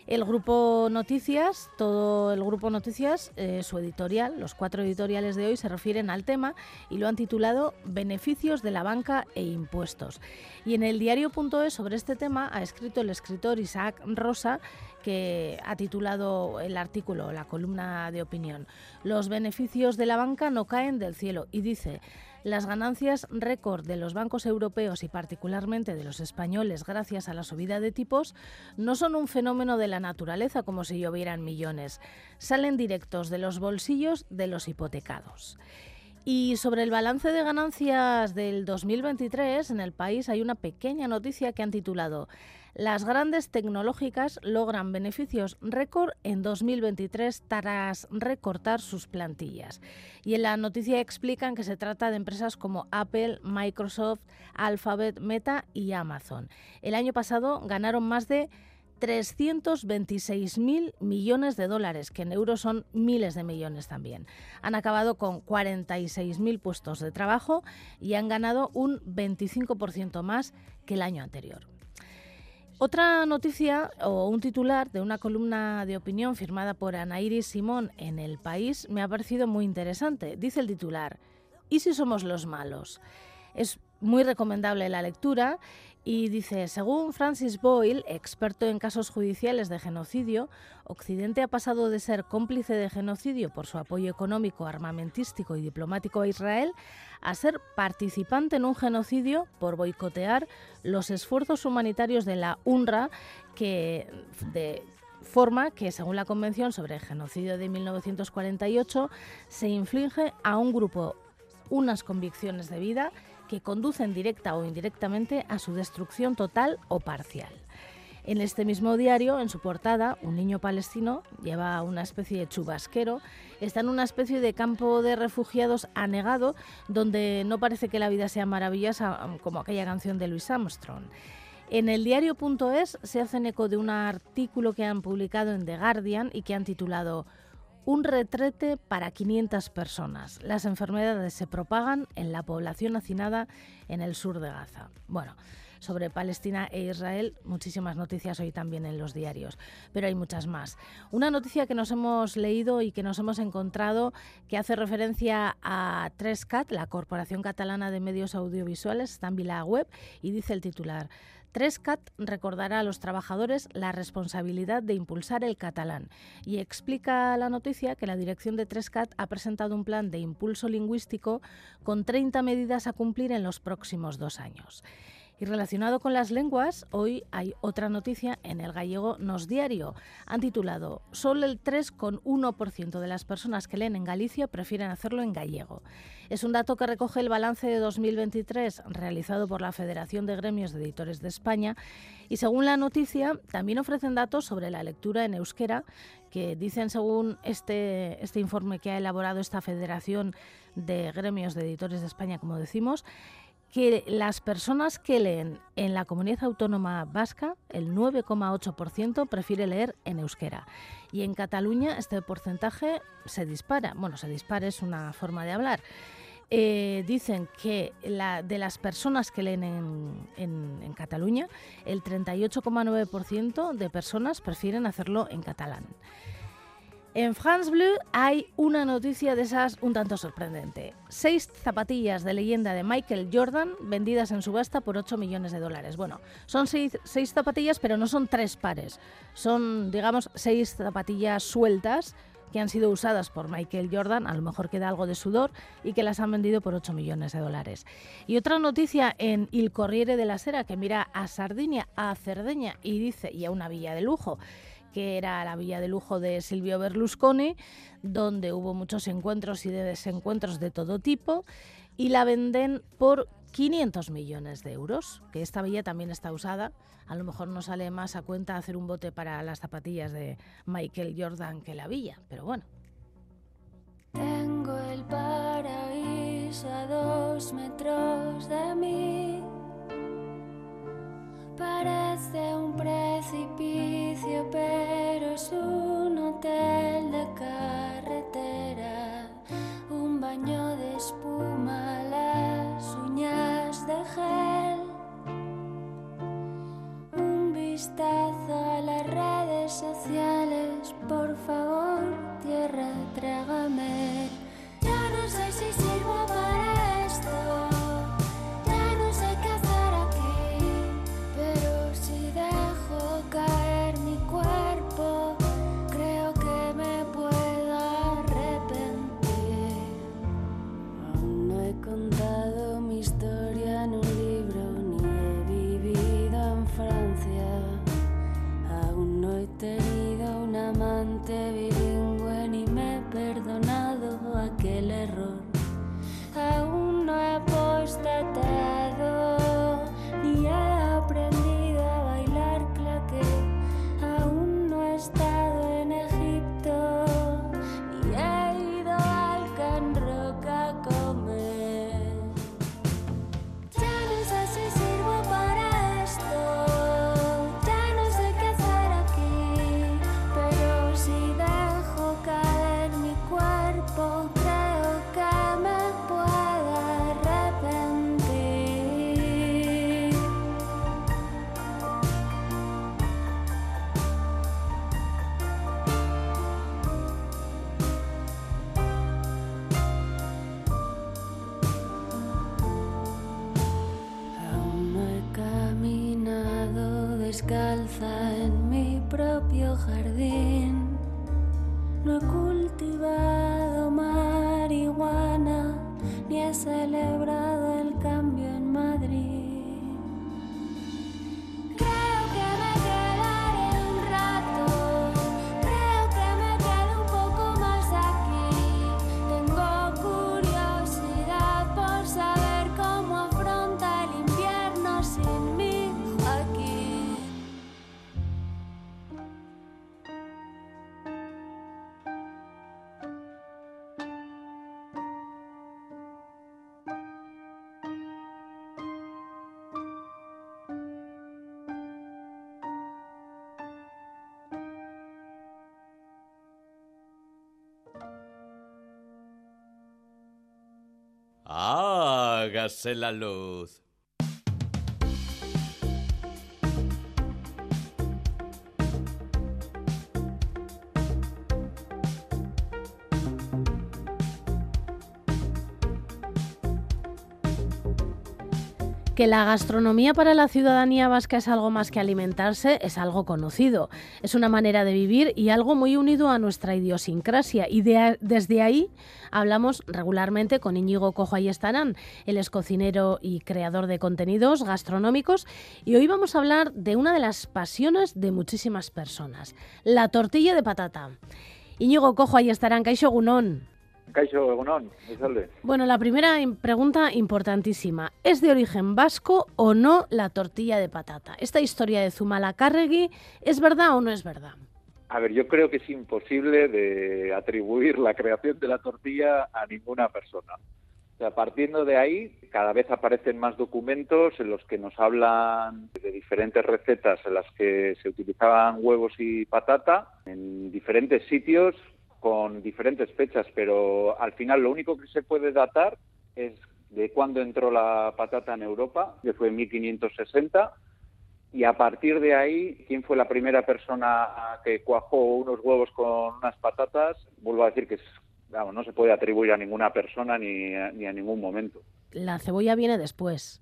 El grupo Noticias, todo el grupo Noticias, eh, su editorial, los cuatro editoriales de hoy se refieren al tema y lo han titulado Beneficios de la banca e impuestos. Y en el diario.es sobre este tema ha escrito el escritor Isaac Rosa que ha titulado el artículo, la columna de opinión. Los beneficios de la banca no caen del cielo y dice las ganancias récord de los bancos europeos y particularmente de los españoles gracias a la subida de tipos no son un fenómeno de la naturaleza como si llovieran millones, salen directos de los bolsillos de los hipotecados. Y sobre el balance de ganancias del 2023 en el país hay una pequeña noticia que han titulado las grandes tecnológicas logran beneficios récord en 2023 tras recortar sus plantillas. Y en la noticia explican que se trata de empresas como Apple, Microsoft, Alphabet, Meta y Amazon. El año pasado ganaron más de 326.000 millones de dólares, que en euros son miles de millones también. Han acabado con 46.000 puestos de trabajo y han ganado un 25% más que el año anterior. Otra noticia o un titular de una columna de opinión firmada por Anairis Simón en El País me ha parecido muy interesante. Dice el titular, ¿y si somos los malos? Es muy recomendable la lectura y dice, según Francis Boyle, experto en casos judiciales de genocidio, Occidente ha pasado de ser cómplice de genocidio por su apoyo económico, armamentístico y diplomático a Israel a ser participante en un genocidio por boicotear los esfuerzos humanitarios de la UNRWA que de forma que, según la Convención sobre el Genocidio de 1948, se inflige a un grupo unas convicciones de vida que conducen directa o indirectamente a su destrucción total o parcial. En este mismo diario, en su portada, un niño palestino lleva una especie de chubasquero, está en una especie de campo de refugiados anegado donde no parece que la vida sea maravillosa como aquella canción de Louis Armstrong. En el diario.es se hacen eco de un artículo que han publicado en The Guardian y que han titulado un retrete para 500 personas. Las enfermedades se propagan en la población hacinada en el sur de Gaza. Bueno, sobre Palestina e Israel, muchísimas noticias hoy también en los diarios, pero hay muchas más. Una noticia que nos hemos leído y que nos hemos encontrado que hace referencia a 3CAT, la Corporación Catalana de Medios Audiovisuales, está en la web y dice el titular. Trescat recordará a los trabajadores la responsabilidad de impulsar el catalán y explica la noticia que la dirección de Trescat ha presentado un plan de impulso lingüístico con 30 medidas a cumplir en los próximos dos años. Y relacionado con las lenguas, hoy hay otra noticia en el gallego Nos Diario. Han titulado Solo el 3,1% de las personas que leen en Galicia prefieren hacerlo en gallego. Es un dato que recoge el balance de 2023 realizado por la Federación de Gremios de Editores de España y según la noticia también ofrecen datos sobre la lectura en euskera que dicen según este, este informe que ha elaborado esta Federación de Gremios de Editores de España, como decimos, que las personas que leen en la comunidad autónoma vasca, el 9,8% prefiere leer en euskera. Y en Cataluña este porcentaje se dispara. Bueno, se dispara es una forma de hablar. Eh, dicen que de las personas que leen en, en Cataluña, el 38,9% de personas prefieren hacerlo en catalán. En France Bleu hay una noticia de esas un tanto sorprendente. Seis zapatillas de leyenda de Michael Jordan vendidas en subasta por 8 millones de dólares. Bueno, son seis, zapatillas, pero no son tres pares. Son, digamos, seis zapatillas sueltas que han sido usadas por Michael Jordan, a lo mejor queda algo de sudor, y que las han vendido por 8 millones de dólares. Y otra noticia en Il Corriere de la Sera, que mira a Sardinia, a Cerdeña y dice, y a una villa de lujo, que era la villa de lujo de Silvio Berlusconi, donde hubo muchos encuentros y desencuentros de todo tipo, y la venden por 500 millones de euros, que esta villa también está usada. A lo mejor no sale más a cuenta hacer un bote para las zapatillas de Michael Jordan que la villa, pero bueno. Tengo el paraíso a dos metros de mí Parece un precipicio, pero es un hotel de carretera, un baño de espuma, las uñas de gel, un vistazo a las redes sociales, por favor, tierra, trágame. Ya no sé si sirvo para Hágase la luz. Que la gastronomía para la ciudadanía vasca es algo más que alimentarse, es algo conocido. Es una manera de vivir y algo muy unido a nuestra idiosincrasia. Y desde ahí hablamos regularmente con Íñigo Cojo Ayestarán. Él es cocinero y creador de contenidos gastronómicos. Y hoy vamos a hablar de una de las pasiones de muchísimas personas, la tortilla de patata. Íñigo Cojo Ayestarán, Caixo Gunón. Bueno, la primera im- pregunta importantísima. ¿Es de origen vasco o no la tortilla de patata? ¿Esta historia de Zumalacárregui es verdad o no es verdad? A ver, yo creo que es imposible de atribuir la creación de la tortilla a ninguna persona. O sea, partiendo de ahí, cada vez aparecen más documentos en los que nos hablan de diferentes recetas en las que se utilizaban huevos y patata en diferentes sitios con diferentes fechas, pero al final lo único que se puede datar es de cuándo entró la patata en Europa, que fue en 1560, y a partir de ahí, ¿quién fue la primera persona que cuajó unos huevos con unas patatas? Vuelvo a decir que es- vamos, no se puede atribuir a ninguna persona ni a, ni a ningún momento. La cebolla viene después.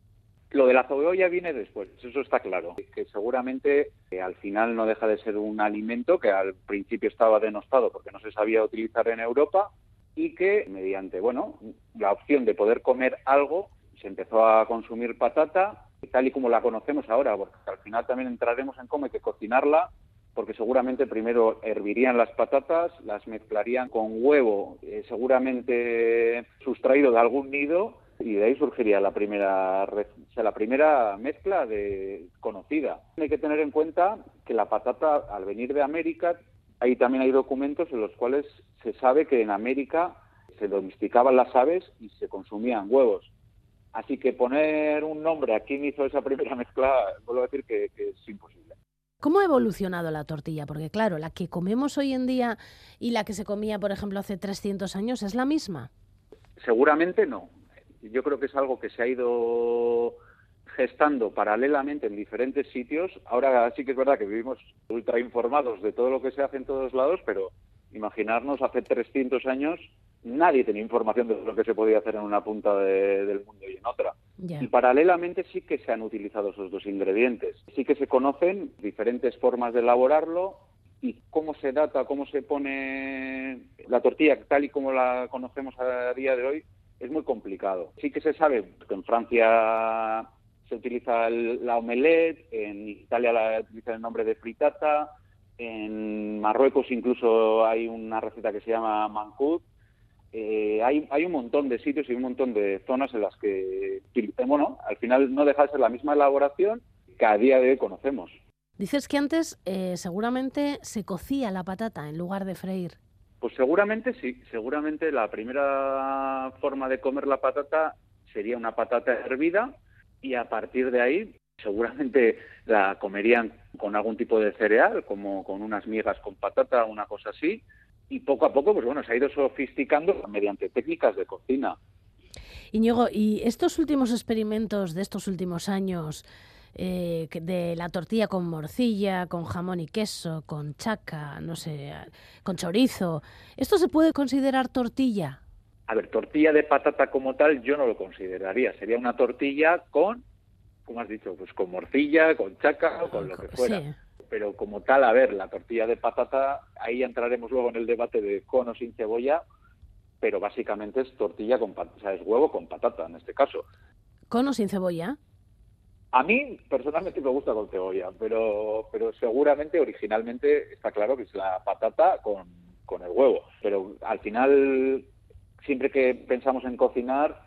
Lo de la cebolla viene después, eso está claro. Que seguramente eh, al final no deja de ser un alimento que al principio estaba denostado porque no se sabía utilizar en Europa y que mediante, bueno, la opción de poder comer algo, se empezó a consumir patata tal y como la conocemos ahora, porque al final también entraremos en cómo hay que cocinarla, porque seguramente primero hervirían las patatas, las mezclarían con huevo, eh, seguramente sustraído de algún nido, y de ahí surgiría la primera, o sea, la primera mezcla de, conocida. Hay que tener en cuenta que la patata, al venir de América, ahí también hay documentos en los cuales se sabe que en América se domesticaban las aves y se consumían huevos. Así que poner un nombre a quién hizo esa primera mezcla, vuelvo a decir que, que es imposible. ¿Cómo ha evolucionado la tortilla? Porque claro, la que comemos hoy en día y la que se comía, por ejemplo, hace 300 años es la misma. Seguramente no. Yo creo que es algo que se ha ido gestando paralelamente en diferentes sitios. Ahora sí que es verdad que vivimos ultra informados de todo lo que se hace en todos lados, pero imaginarnos hace 300 años nadie tenía información de lo que se podía hacer en una punta de- del mundo y en otra. Y paralelamente sí que se han utilizado esos dos ingredientes. Sí que se conocen diferentes formas de elaborarlo y cómo se data, cómo se pone la tortilla tal y como la conocemos a día de hoy es muy complicado. Sí que se sabe que en Francia se utiliza la omelette, en Italia la utiliza el nombre de fritata, en Marruecos incluso hay una receta que se llama mancout. Eh, hay, hay un montón de sitios y un montón de zonas en las que, bueno, al final no deja de ser la misma elaboración que a día de hoy conocemos. Dices que antes eh, seguramente se cocía la patata en lugar de freír. Pues seguramente sí, seguramente la primera forma de comer la patata sería una patata hervida y a partir de ahí seguramente la comerían con algún tipo de cereal, como con unas migas con patata, una cosa así, y poco a poco, pues bueno, se ha ido sofisticando mediante técnicas de cocina. Íñigo, ¿y estos últimos experimentos de estos últimos años eh, de la tortilla con morcilla, con jamón y queso, con chaca, no sé, con chorizo, ¿esto se puede considerar tortilla? A ver, tortilla de patata como tal yo no lo consideraría, sería una tortilla con, como has dicho, pues con morcilla, con chaca o con lo que fuera. Sí. pero como tal, a ver, la tortilla de patata, ahí entraremos luego en el debate de con o sin cebolla, pero básicamente es tortilla con patata, o sea, es huevo con patata en este caso. ¿Con o sin cebolla? A mí personalmente me gusta con cebolla, pero, pero seguramente originalmente está claro que es la patata con, con el huevo. Pero al final, siempre que pensamos en cocinar,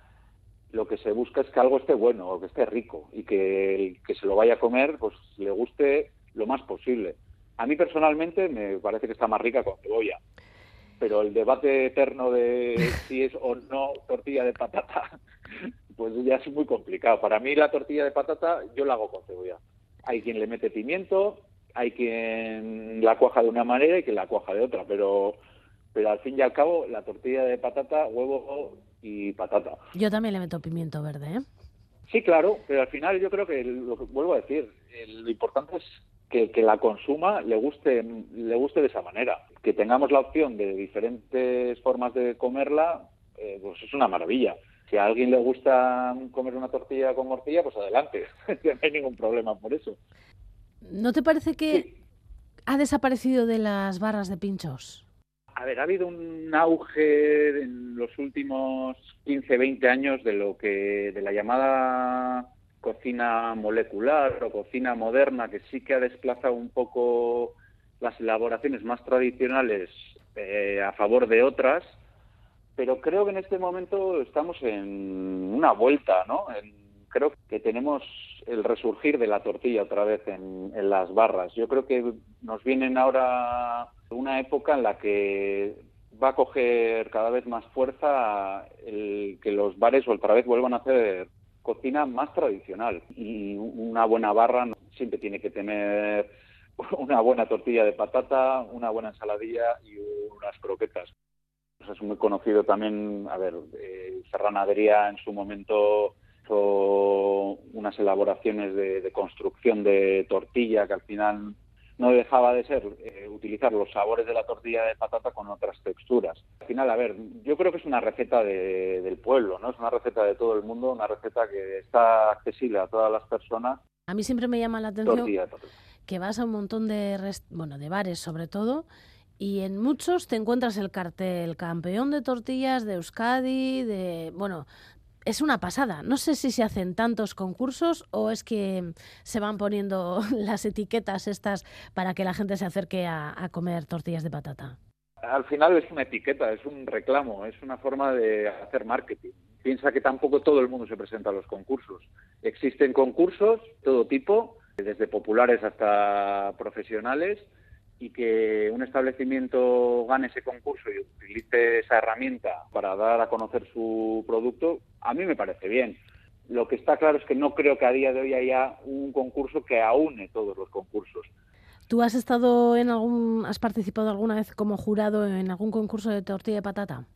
lo que se busca es que algo esté bueno, o que esté rico, y que el que se lo vaya a comer, pues le guste lo más posible. A mí personalmente me parece que está más rica con cebolla, pero el debate eterno de si es o no tortilla de patata, pues ya es muy complicado. Para mí la tortilla de patata yo la hago con cebolla. Hay quien le mete pimiento, hay quien la cuaja de una manera y quien la cuaja de otra, pero pero al fin y al cabo la tortilla de patata, huevo y patata. Yo también le meto pimiento verde, ¿eh? Sí, claro, pero al final yo creo que lo que vuelvo a decir, lo importante es que, que la consuma le guste le guste de esa manera, que tengamos la opción de diferentes formas de comerla, eh, pues es una maravilla. Si a alguien le gusta comer una tortilla con morcilla, pues adelante, no hay ningún problema por eso. ¿No te parece que ha desaparecido de las barras de pinchos? A ver, ha habido un auge en los últimos 15, 20 años de lo que de la llamada cocina molecular o cocina moderna, que sí que ha desplazado un poco las elaboraciones más tradicionales eh, a favor de otras, pero creo que en este momento estamos en una vuelta, ¿no? En- creo que tenemos el resurgir de la tortilla otra vez en, en las barras. Yo creo que nos vienen ahora una época en la que va a coger cada vez más fuerza el que los bares otra vez vuelvan a hacer cocina más tradicional y una buena barra siempre tiene que tener una buena tortilla de patata, una buena ensaladilla y unas croquetas. Pues es muy conocido también, a ver, eh, Ferran Adrià en su momento hizo unas elaboraciones de, de construcción de tortilla que al final no dejaba de ser eh, utilizar los sabores de la tortilla de patata con otras texturas. Al final, a ver, yo creo que es una receta de- del pueblo, ¿no? Es una receta de todo el mundo, una receta que está accesible a todas las personas. A mí siempre me llama la atención Tortilla que vas a un montón de, rest- bueno, de bares sobre todo, y en muchos te encuentras el cartel campeón de tortillas de Euskadi, de, bueno, es una pasada. No sé si se hacen tantos concursos o es que se van poniendo las etiquetas estas para que la gente se acerque a, a comer tortillas de patata. Al final es una etiqueta, es un reclamo, es una forma de hacer marketing. Piensa que tampoco todo el mundo se presenta a los concursos. Existen concursos, todo tipo, desde populares hasta profesionales, y que un establecimiento gane ese concurso y utilice esa herramienta para dar a conocer su producto, a mí me parece bien. Lo que está claro es que no creo que a día de hoy haya un concurso que aúne todos los concursos. ¿Tú has estado en algún, has participado alguna vez como jurado en algún concurso de tortilla de patata?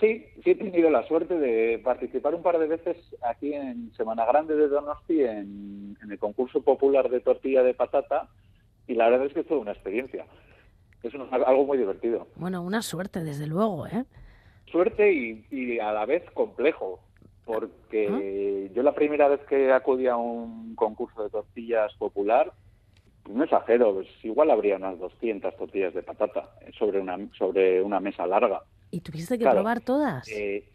Sí, sí he tenido la suerte de participar un par de veces aquí en Semana Grande de Donosti en, en el concurso popular de tortilla de patata y la verdad es que es toda una experiencia. Es un- algo muy divertido. Bueno, una suerte, desde luego, ¿eh? Suerte y, y a la vez complejo, porque yo la primera vez que acudí a un concurso de tortillas popular, no exagero, pues igual habría unas 200 tortillas de patata sobre una, sobre una mesa larga. ¿Y tuviste que Claro, probar todas? eh,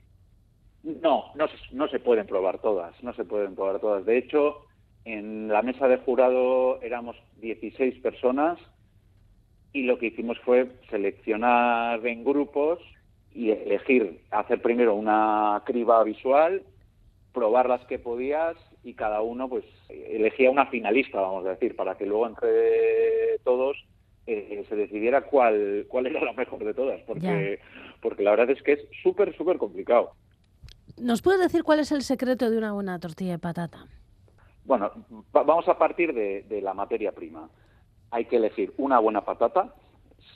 no, no, se- no se pueden probar todas, no se pueden probar todas. De hecho, en la mesa de jurado éramos 16 personas y lo que hicimos fue seleccionar en grupos y elegir, hacer primero una criba visual, probar las que podías y cada uno pues elegía una finalista, vamos a decir, para que luego entre todos eh, se decidiera cuál, cuál era la mejor de todas, porque, porque la verdad es que es súper, súper complicado. ¿Nos puedes decir cuál es el secreto de una buena tortilla de patata? Bueno, va- vamos a partir de, la materia prima. Hay que elegir una buena patata,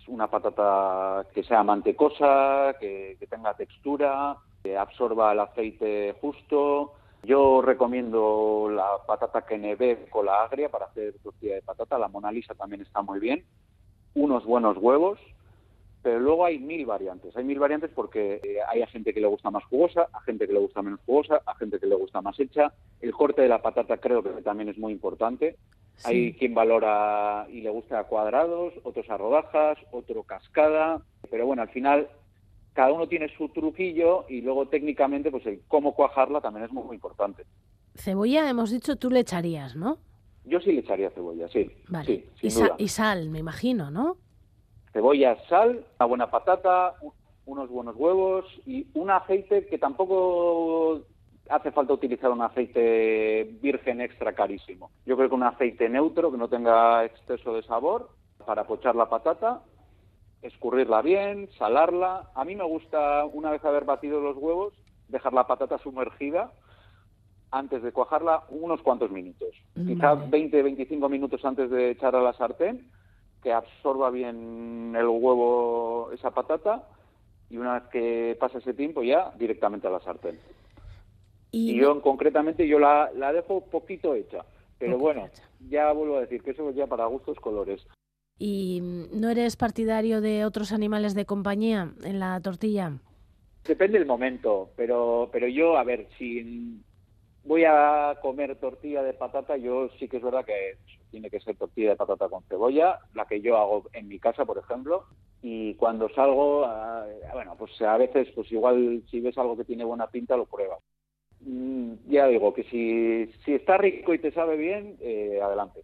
una patata que sea mantecosa, que, tenga textura, que absorba el aceite justo. Yo recomiendo la patata Kenebe con la agria para hacer tortilla de patata. La Mona Lisa también está muy bien. Unos buenos huevos, pero luego hay mil variantes. Hay mil variantes porque eh, hay a gente que le gusta más jugosa, a gente que le gusta menos jugosa, a gente que le gusta más hecha. El corte de la patata creo que también es muy importante. Hay quien valora y le gusta a cuadrados, otros a rodajas, otro cascada, pero bueno, al final cada uno tiene su truquillo y luego técnicamente pues el cómo cuajarla también es muy, muy importante. Cebolla, hemos dicho, tú le echarías, ¿no? Yo sí le echaría cebolla, sí. Vale. Sí, y, sin sa- duda. y sal, me imagino, ¿no? Cebolla, sal, una buena patata, unos buenos huevos y un aceite que tampoco hace falta utilizar un aceite virgen extra carísimo. Yo creo que un aceite neutro que no tenga exceso de sabor para pochar la patata, escurrirla bien, salarla. A mí me gusta, una vez haber batido los huevos, dejar la patata sumergida antes de cuajarla unos cuantos minutos. Quizá 20-25 minutos antes de echar a la sartén, que absorba bien el huevo esa patata y una vez que pasa ese tiempo ya directamente a la sartén. Y, Y yo concretamente yo la, la dejo poquito hecha, pero bueno, ya vuelvo a decir que eso ya para gustos colores. ¿Y no eres partidario de otros animales de compañía en la tortilla? Depende del momento, pero pero yo, a ver, si voy a comer tortilla de patata, yo sí que es verdad que tiene que ser tortilla de patata con cebolla, la que yo hago en mi casa, por ejemplo, y cuando salgo, ah, bueno, pues a veces, pues igual si ves algo que tiene buena pinta, lo pruebas. Mm, ya digo que si, si está rico y te sabe bien, eh, adelante.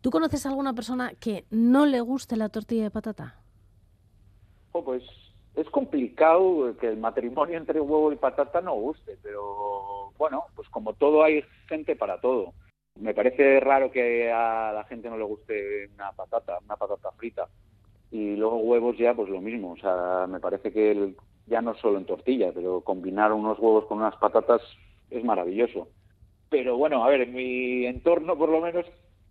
¿Tú conoces a alguna persona que no le guste la tortilla de patata? Jo, pues es complicado que el matrimonio entre huevo y patata no guste, pero bueno, pues como todo hay gente para todo. Me parece raro que a la gente no le guste una patata, una patata frita. Y luego huevos ya, pues lo mismo. O sea, me parece que el- ya no solo en tortilla, pero combinar unos huevos con unas patatas es maravilloso. Pero bueno, a ver, en mi entorno por lo menos,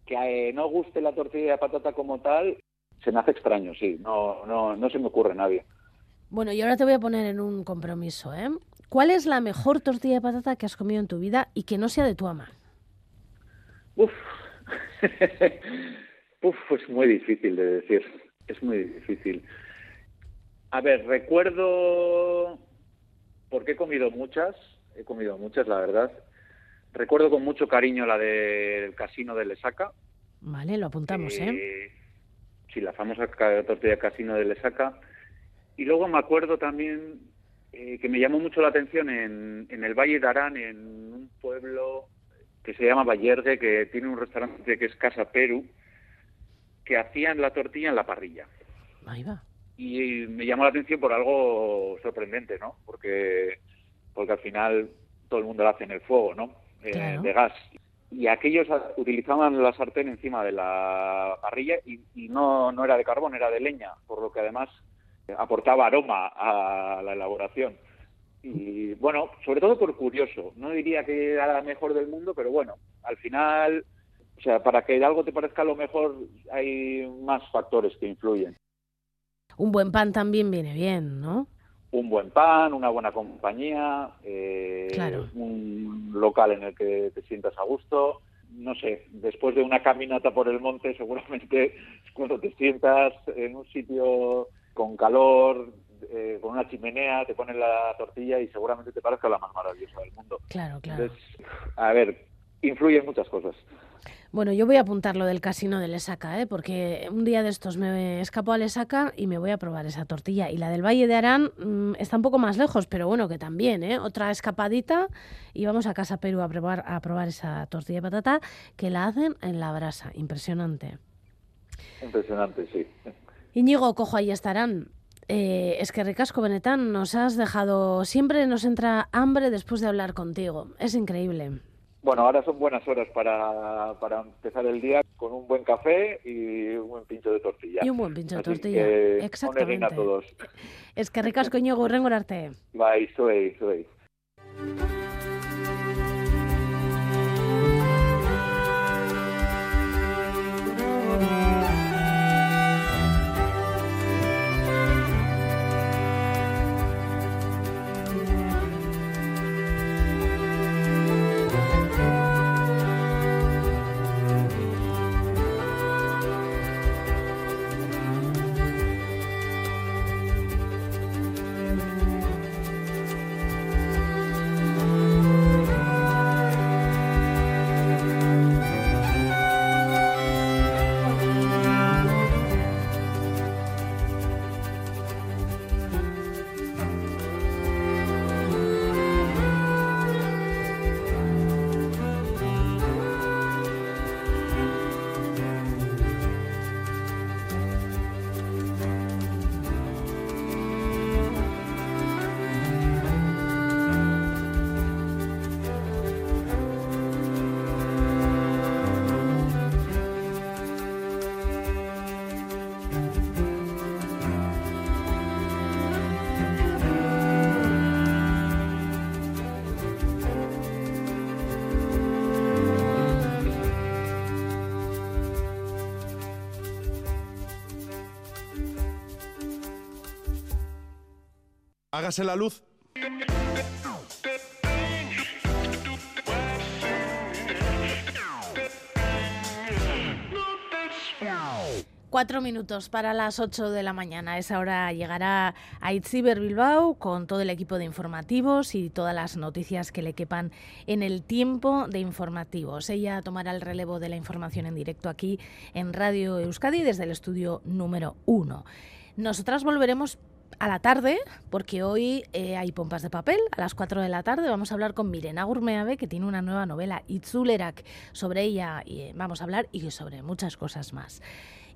que eh, no guste la tortilla de patata como tal, se me hace extraño, sí. No, no, no se me ocurre nadie. Bueno, y ahora te voy a poner en un compromiso, ¿eh? ¿Cuál es la mejor tortilla de patata que has comido en tu vida y que no sea de tu ama? Uf. Uf, es muy difícil de decir. Es muy difícil. A ver, recuerdo, porque he comido muchas, he comido muchas, la verdad. Recuerdo con mucho cariño la del casino de Lesaca. Vale, lo apuntamos, ¿eh? Eh, sí, la famosa tortilla casino de Lesaca. Y luego me acuerdo también eh, que me llamó mucho la atención en, en el Valle de Arán, en un pueblo que se llama Vallergue, que tiene un restaurante que es Casa Perú, que hacían la tortilla en la parrilla. Ahí va. Y me llamó la atención por algo sorprendente, ¿no? Porque, porque al final todo el mundo la hace en el fuego, ¿no? Eh, Claro. De gas. Y aquellos utilizaban la sartén encima de la parrilla y, y no, no era de carbón, era de leña, por lo que además aportaba aroma a la elaboración. Y bueno, sobre todo por curioso. No diría que era la mejor del mundo, pero bueno, al final, o sea, para que algo te parezca lo mejor hay más factores que influyen. Un buen pan también viene bien, ¿no? un buen pan, una buena compañía, eh, Claro. un local en el que te sientas a gusto. No sé, después de una caminata por el monte, seguramente cuando te sientas en un sitio con calor, eh, con una chimenea, te ponen la tortilla y seguramente te parezca la más maravillosa del mundo. Claro, claro. Entonces, a ver, influyen muchas cosas. Bueno, yo voy a apuntar lo del casino de Lesaca, ¿eh? porque un día de estos me escapo a Lesaca y me voy a probar esa tortilla. Y la del Valle de Arán mm, está un poco más lejos, pero bueno, que también, ¿eh? Otra escapadita y vamos a Casa Perú a probar, a probar esa tortilla de patata que la hacen en la brasa. Impresionante. Impresionante, sí. Íñigo, cojo, ahí estarán. Eh, es que ricasco, Benetán, nos has dejado... Siempre nos entra hambre después de hablar contigo. Es increíble. Bueno, ahora son buenas horas para, para empezar el día con un buen café y un buen pincho de tortilla. Y un buen pincho de tortilla. que, Exactamente. a todos. Es que ricasco, Íñigo, urrengorarte. Bai, zuei, zuei. Hágase la luz. Cuatro minutos para las ocho de la mañana. Esa hora llegará a Itziber Bilbao con todo el equipo de informativos y todas las noticias que le quepan en el tiempo de informativos. Ella tomará el relevo de la información en directo aquí en Radio Euskadi desde el estudio número uno. Nosotras volveremos a la tarde, porque hoy eh, hay pompas de papel. A las 4 de la tarde vamos a hablar con Mirena Gurmeave, que tiene una nueva novela, Itzulerak. Sobre ella y, eh, vamos a hablar y sobre muchas cosas más.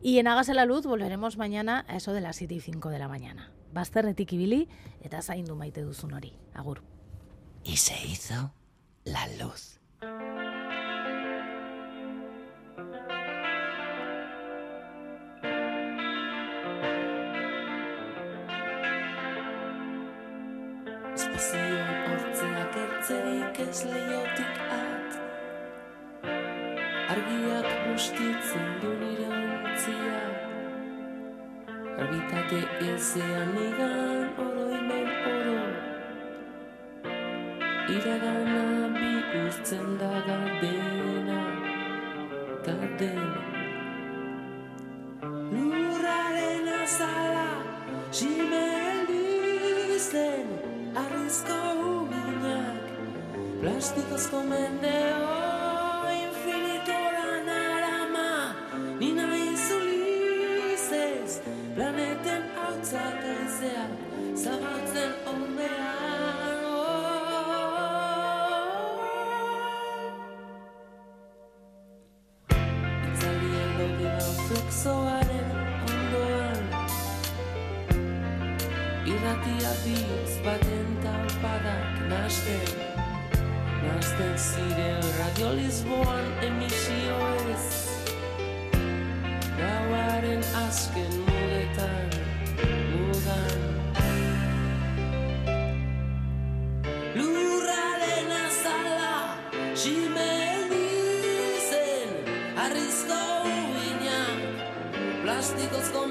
Y en Hágase la Luz volveremos mañana a eso de las 7 y 5 de la mañana. Bazterretik ibili eta zaindu maite duzun. Agur. Y se hizo la luz. Leiotik at Argiak bustitzen du nire ontzia Arbitate ezean igan oroimen oro Iragana bihurtzen da gardena Gardena Lurraren azala Simelizten arrizko uginak Plastikazko mendeo infinitora narama Ni nahi zulizez Planeten hautzak lezea Zabaltzen ondean Itzaldien dote dauzuk zoaren ondoan Irratia biz baten taupadak nasten Pizten ziren Radio Lisboan emisio ez Gauaren azken mugetan Mudan Lurraren azala Ximendizen Arrizko uina Plastikozko